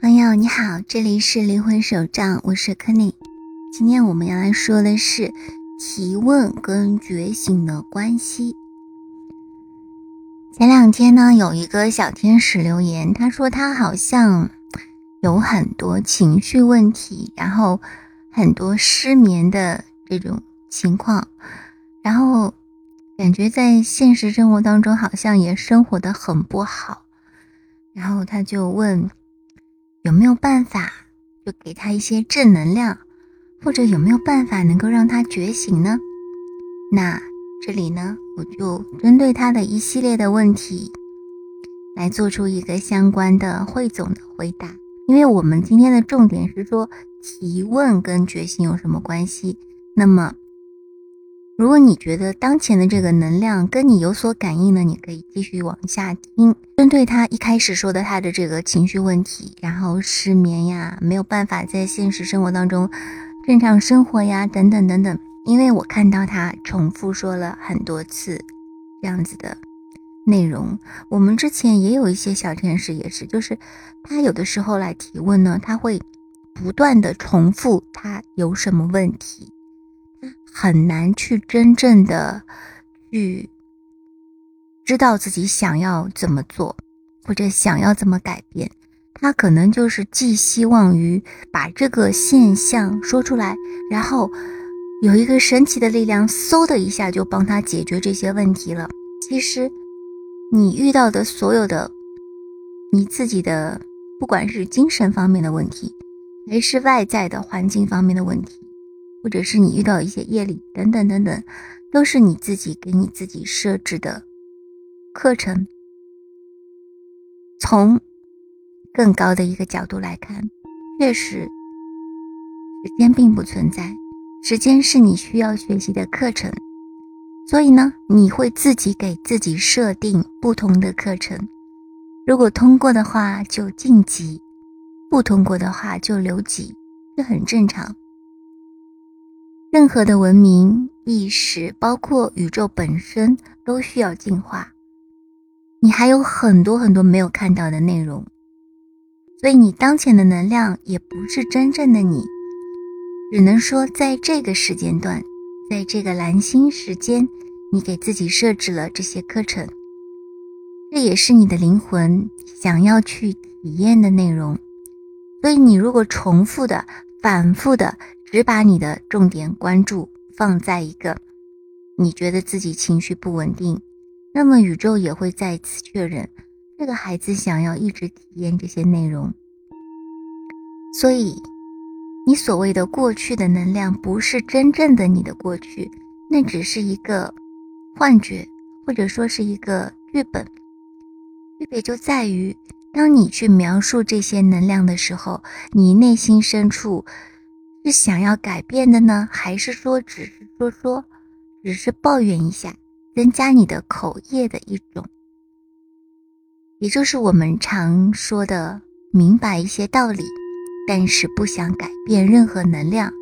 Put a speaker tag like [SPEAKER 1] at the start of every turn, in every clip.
[SPEAKER 1] 朋友你好，这里是灵魂手账，我是柯内。今天我们要来说的是提问跟觉醒的关系。前两天呢，有一个小天使留言，他说他好像有很多情绪问题，然后很多失眠的这种情况，然后感觉在现实生活当中好像也生活的很不好，然后他就问。有没有办法，就给他一些正能量，或者有没有办法能够让他觉醒呢？那这里呢，我就针对他的一系列的问题，来做出一个相关的汇总的回答。因为我们今天的重点是说提问跟觉醒有什么关系，那么。如果你觉得当前的这个能量跟你有所感应呢，你可以继续往下听。针对他一开始说的他的这个情绪问题，然后失眠呀，没有办法在现实生活当中正常生活呀，等等等等。因为我看到他重复说了很多次这样子的内容。我们之前也有一些小天使也是，就是他有的时候来提问呢，他会不断的重复他有什么问题。很难去真正的去知道自己想要怎么做，或者想要怎么改变。他可能就是寄希望于把这个现象说出来，然后有一个神奇的力量，嗖的一下就帮他解决这些问题了。其实，你遇到的所有的你自己的，不管是精神方面的问题，还是外在的环境方面的问题。或者是你遇到一些业力等等等等，都是你自己给你自己设置的课程。从更高的一个角度来看，确实时间并不存在，时间是你需要学习的课程。所以呢，你会自己给自己设定不同的课程。如果通过的话就晋级，不通过的话就留级，这很正常。任何的文明意识，包括宇宙本身，都需要进化。你还有很多很多没有看到的内容，所以你当前的能量也不是真正的你，只能说在这个时间段，在这个蓝星时间，你给自己设置了这些课程，这也是你的灵魂想要去体验的内容。所以你如果重复的、反复的。只把你的重点关注放在一个你觉得自己情绪不稳定，那么宇宙也会再次确认这个孩子想要一直体验这些内容。所以，你所谓的过去的能量不是真正的你的过去，那只是一个幻觉，或者说是一个剧本。区别就在于，当你去描述这些能量的时候，你内心深处。是想要改变的呢，还是说只是说说，只是抱怨一下，增加你的口业的一种？也就是我们常说的明白一些道理，但是不想改变任何能量，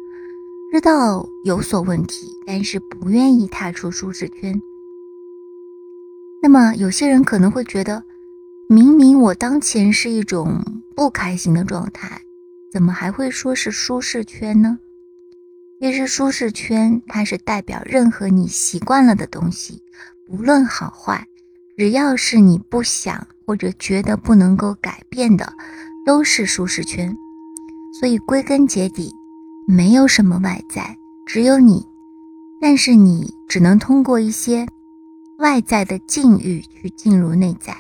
[SPEAKER 1] 知道有所问题，但是不愿意踏出舒适圈。那么有些人可能会觉得，明明我当前是一种不开心的状态。怎么还会说是舒适圈呢？其实舒适圈它是代表任何你习惯了的东西，不论好坏，只要是你不想或者觉得不能够改变的，都是舒适圈。所以归根结底，没有什么外在，只有你。但是你只能通过一些外在的境遇去进入内在，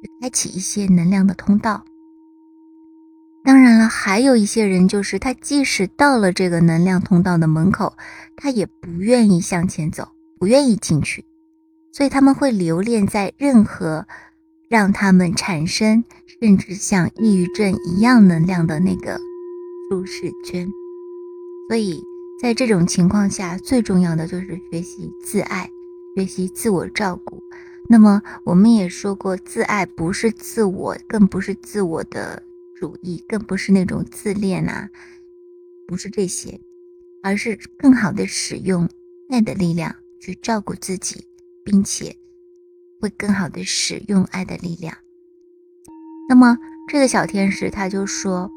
[SPEAKER 1] 去开启一些能量的通道。当然了，还有一些人，就是他即使到了这个能量通道的门口，他也不愿意向前走，不愿意进去，所以他们会留恋在任何让他们产生甚至像抑郁症一样能量的那个舒适圈。所以在这种情况下，最重要的就是学习自爱，学习自我照顾。那么我们也说过，自爱不是自我，更不是自我的。主义更不是那种自恋呐，不是这些，而是更好的使用爱的力量去照顾自己，并且会更好的使用爱的力量。那么这个小天使他就说，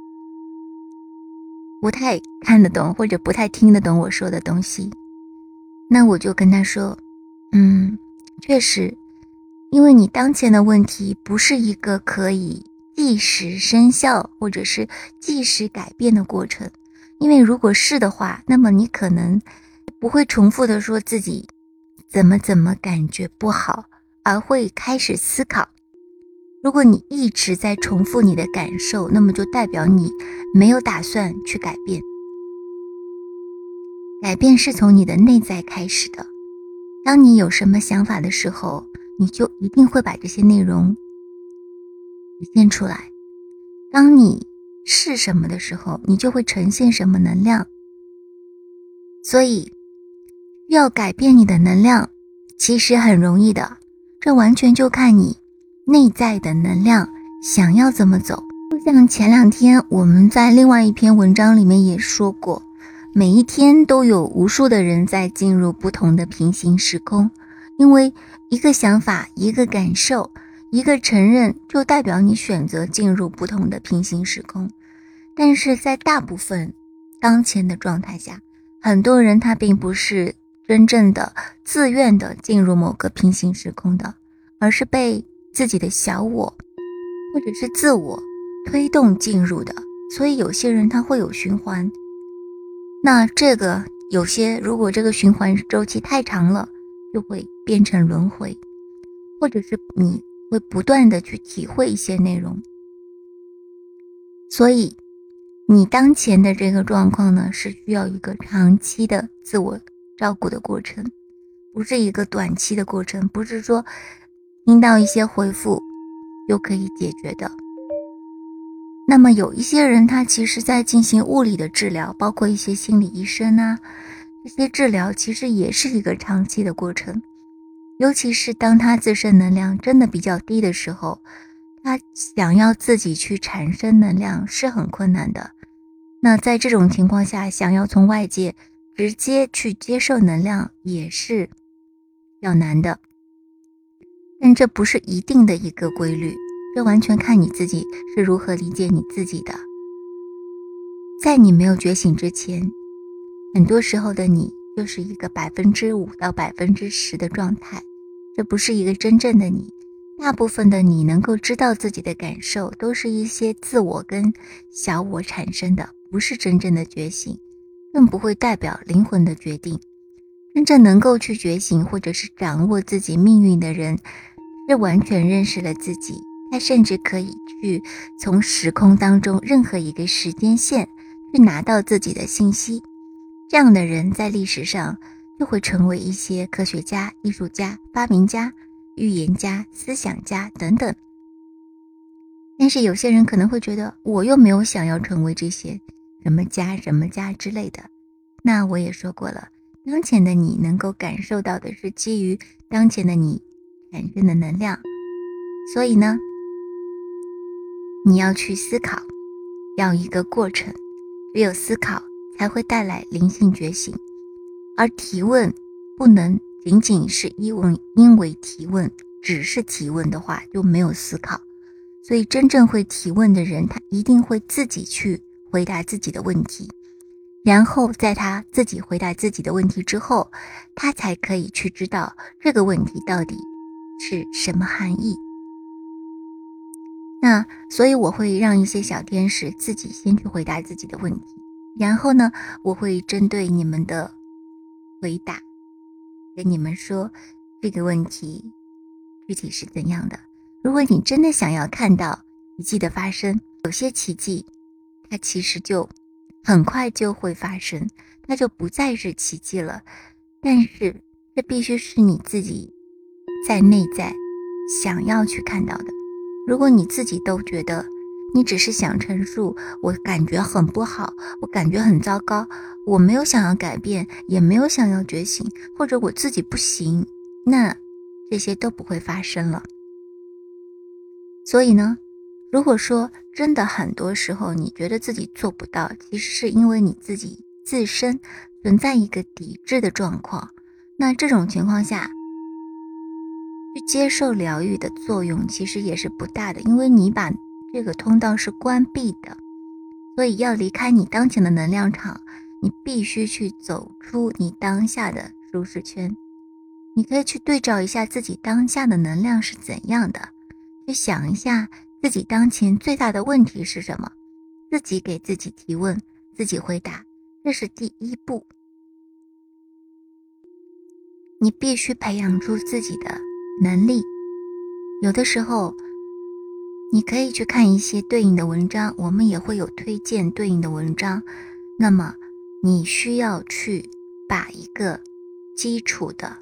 [SPEAKER 1] 不太看得懂或者不太听得懂我说的东西。那我就跟他说，嗯，确实，因为你当前的问题不是一个可以即时生效或者是即时改变的过程。因为如果是的话，那么你可能不会重复的说自己怎么怎么感觉不好，而会开始思考。如果你一直在重复你的感受，那么就代表你没有打算去改变。改变是从你的内在开始的。当你有什么想法的时候，你就一定会把这些内容体现出来。当你是什么的时候，你就会呈现什么能量。所以，要改变你的能量，其实很容易的。这完全就看你内在的能量想要怎么走。就像前两天我们在另外一篇文章里面也说过，每一天都有无数的人在进入不同的平行时空，因为一个想法，一个感受。一个承认就代表你选择进入不同的平行时空，但是在大部分当前的状态下，很多人他并不是真正的自愿的进入某个平行时空的，而是被自己的小我或者是自我推动进入的。所以有些人他会有循环，那这个有些如果这个循环周期太长了，就会变成轮回，或者是你。会不断的去体会一些内容，所以你当前的这个状况呢，是需要一个长期的自我照顾的过程，不是一个短期的过程，不是说听到一些回复就可以解决的。那么有一些人，他其实在进行物理的治疗，包括一些心理医生啊，这些治疗其实也是一个长期的过程。尤其是当他自身能量真的比较低的时候，他想要自己去产生能量是很困难的。那在这种情况下，想要从外界直接去接受能量也是比较难的。但这不是一定的一个规律，这完全看你自己是如何理解你自己的。在你没有觉醒之前，很多时候的你。就是一个百分之五到百分之十的状态，这不是一个真正的你。大部分的你能够知道自己的感受，都是一些自我跟小我产生的，不是真正的觉醒，更不会代表灵魂的决定。真正能够去觉醒或者是掌握自己命运的人，是完全认识了自己。他甚至可以去从时空当中任何一个时间线去拿到自己的信息。这样的人在历史上就会成为一些科学家、艺术家、发明家、预言家、思想家等等。但是有些人可能会觉得，我又没有想要成为这些什么家、什么家之类的。那我也说过了，当前的你能够感受到的是基于当前的你产生的能量，所以呢，你要去思考，要一个过程，只有思考。才会带来灵性觉醒，而提问不能仅仅是因问，因为提问只是提问的话就没有思考。所以真正会提问的人，他一定会自己去回答自己的问题，然后在他自己回答自己的问题之后，他才可以去知道这个问题到底是什么含义。那所以我会让一些小天使自己先去回答自己的问题。然后呢，我会针对你们的回答，跟你们说这个问题具体是怎样的。如果你真的想要看到奇迹的发生，有些奇迹它其实就很快就会发生，它就不再是奇迹了。但是这必须是你自己在内在想要去看到的。如果你自己都觉得，你只是想陈述，我感觉很不好，我感觉很糟糕，我没有想要改变，也没有想要觉醒，或者我自己不行，那这些都不会发生了。所以呢，如果说真的很多时候你觉得自己做不到，其实是因为你自己自身存在一个抵制的状况，那这种情况下，去接受疗愈的作用其实也是不大的，因为你把。这个通道是关闭的，所以要离开你当前的能量场，你必须去走出你当下的舒适圈。你可以去对照一下自己当下的能量是怎样的，去想一下自己当前最大的问题是什么，自己给自己提问，自己回答，这是第一步。你必须培养出自己的能力。有的时候，你可以去看一些对应的文章，我们也会有推荐对应的文章。那么，你需要去把一个基础的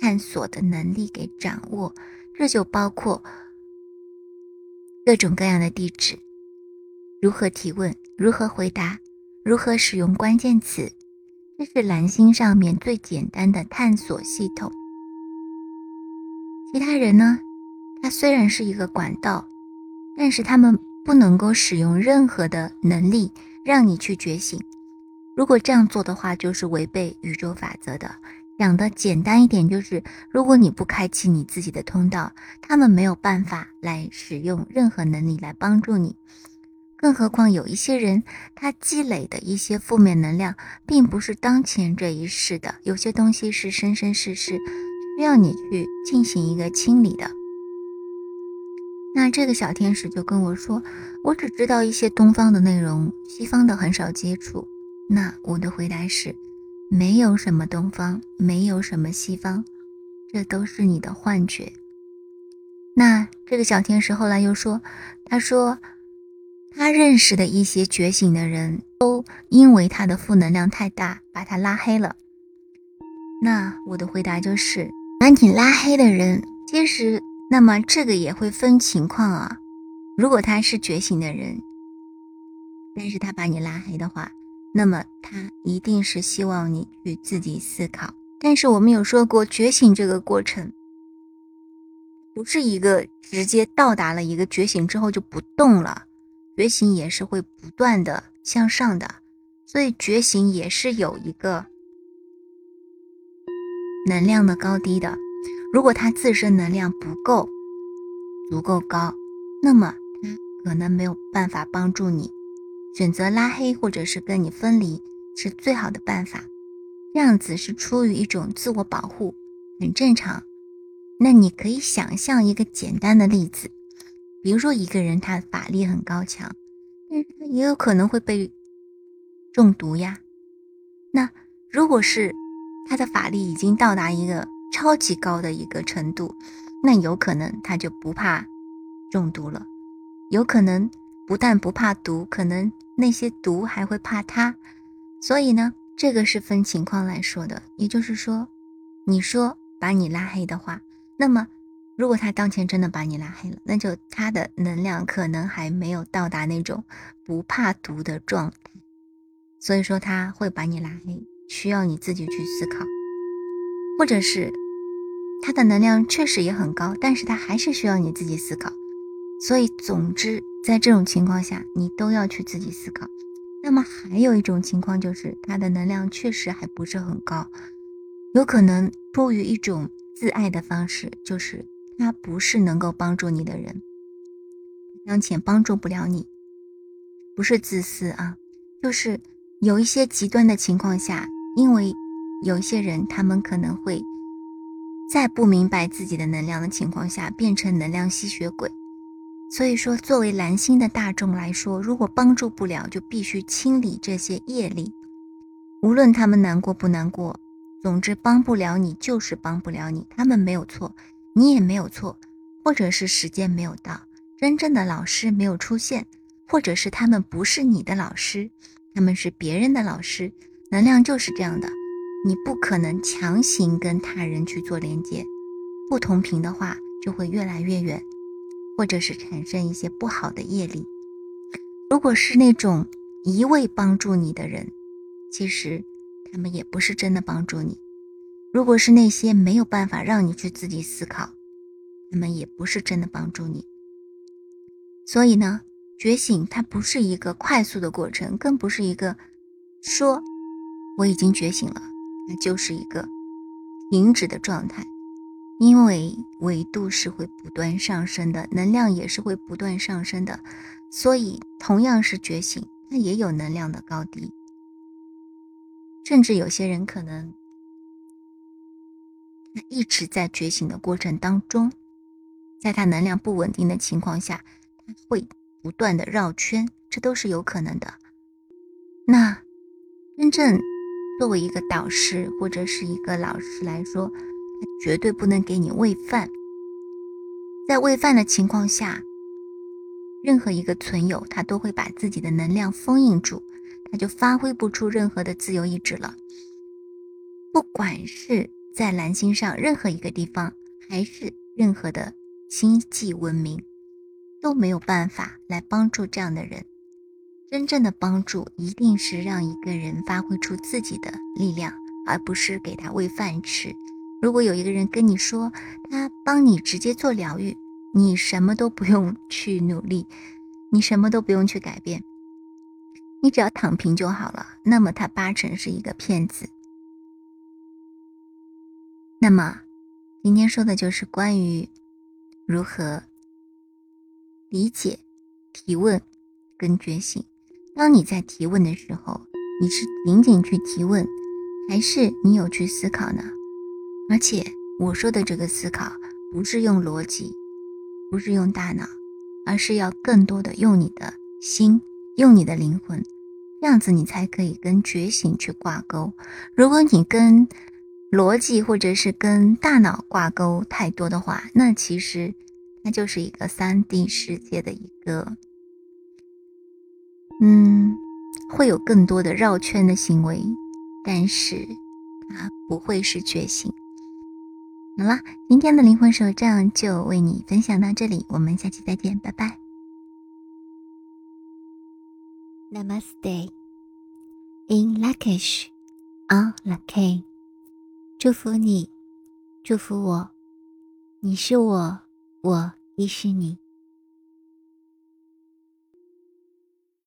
[SPEAKER 1] 探索的能力给掌握，这就包括各种各样的地址，如何提问，如何回答，如何使用关键词。这是蓝星上面最简单的探索系统。其他人呢？他虽然是一个管道，但是他们不能够使用任何的能力让你去觉醒。如果这样做的话，就是违背宇宙法则的。讲的简单一点，就是如果你不开启你自己的通道，他们没有办法来使用任何能力来帮助你。更何况有一些人，他积累的一些负面能量，并不是当前这一世的，有些东西是生生世世需要你去进行一个清理的。那这个小天使就跟我说，我只知道一些东方的内容，西方的很少接触。那我的回答是，没有什么东方，没有什么西方，这都是你的幻觉。那这个小天使后来又说，他说。他认识的一些觉醒的人都因为他的负能量太大，把他拉黑了。那我的回答就是，把你拉黑的人，其实那么这个也会分情况啊。如果他是觉醒的人，但是他把你拉黑的话，那么他一定是希望你去自己思考。但是我们有说过，觉醒这个过程，不是一个直接到达了一个觉醒之后就不动了。觉醒也是会不断的向上的，所以觉醒也是有一个能量的高低的。如果他自身能量不够足够高，那么他可能没有办法帮助你。选择拉黑或者是跟你分离是最好的办法。这样子是出于一种自我保护，很正常。那你可以想象一个简单的例子。比如说，一个人他法力很高强，但是他也有可能会被中毒呀。那如果是他的法力已经到达一个超级高的一个程度，那有可能他就不怕中毒了。有可能不但不怕毒，可能那些毒还会怕他。所以呢，这个是分情况来说的。也就是说，你说把你拉黑的话，那么。如果他当前真的把你拉黑了，那就他的能量可能还没有到达那种不怕毒的状态，所以说他会把你拉黑，需要你自己去思考，或者是他的能量确实也很高，但是他还是需要你自己思考。所以总之，在这种情况下，你都要去自己思考。那么还有一种情况就是他的能量确实还不是很高，有可能出于一种自爱的方式，就是。他不是能够帮助你的人，当前帮助不了你，不是自私啊，就是有一些极端的情况下，因为有些人，他们可能会在不明白自己的能量的情况下，变成能量吸血鬼。所以说，作为蓝星的大众来说，如果帮助不了，就必须清理这些业力，无论他们难过不难过，总之帮不了你就是帮不了你，他们没有错。你也没有错，或者是时间没有到，真正的老师没有出现，或者是他们不是你的老师，他们是别人的老师。能量就是这样的，你不可能强行跟他人去做连接，不同频的话就会越来越远，或者是产生一些不好的业力。如果是那种一味帮助你的人，其实他们也不是真的帮助你。如果是那些没有办法让你去自己思考，那么也不是真的帮助你。所以呢，觉醒它不是一个快速的过程，更不是一个说我已经觉醒了，那就是一个停止的状态。因为维度是会不断上升的，能量也是会不断上升的，所以同样是觉醒，它也有能量的高低。甚至有些人可能，他一直在觉醒的过程当中，在他能量不稳定的情况下，他会不断的绕圈，这都是有可能的。那真正作为一个导师或者是一个老师来说，他绝对不能给你喂饭。在喂饭的情况下，任何一个存有，他都会把自己的能量封印住。他就发挥不出任何的自由意志了。不管是在蓝星上任何一个地方，还是任何的星际文明，都没有办法来帮助这样的人。真正的帮助一定是让一个人发挥出自己的力量，而不是给他喂饭吃。如果有一个人跟你说他帮你直接做疗愈，你什么都不用 去努力，你什么都不用去改变。你只要躺平就好了，那么他八成是一个骗子。那么，今天说的就是关于如何理解提问跟觉醒。当你在提问的时候，你是仅仅去提问，还是你有去思考呢？而且我说的这个思考，不是用逻辑，不是用大脑，而是要更多的用你的心。用你的灵魂，这样子你才可以跟觉醒去挂钩。如果你跟逻辑或者是跟大脑挂钩太多的话，那其实那就是一个三 D 世界的一个，嗯，会有更多的绕圈的行为，但是它不会是觉醒。好了，今天的灵魂手账就为你分享到这里，我们下期再见，拜拜。Namaste. In Lakish, on Laki. 祝福你，祝福我，你是我，我亦是你。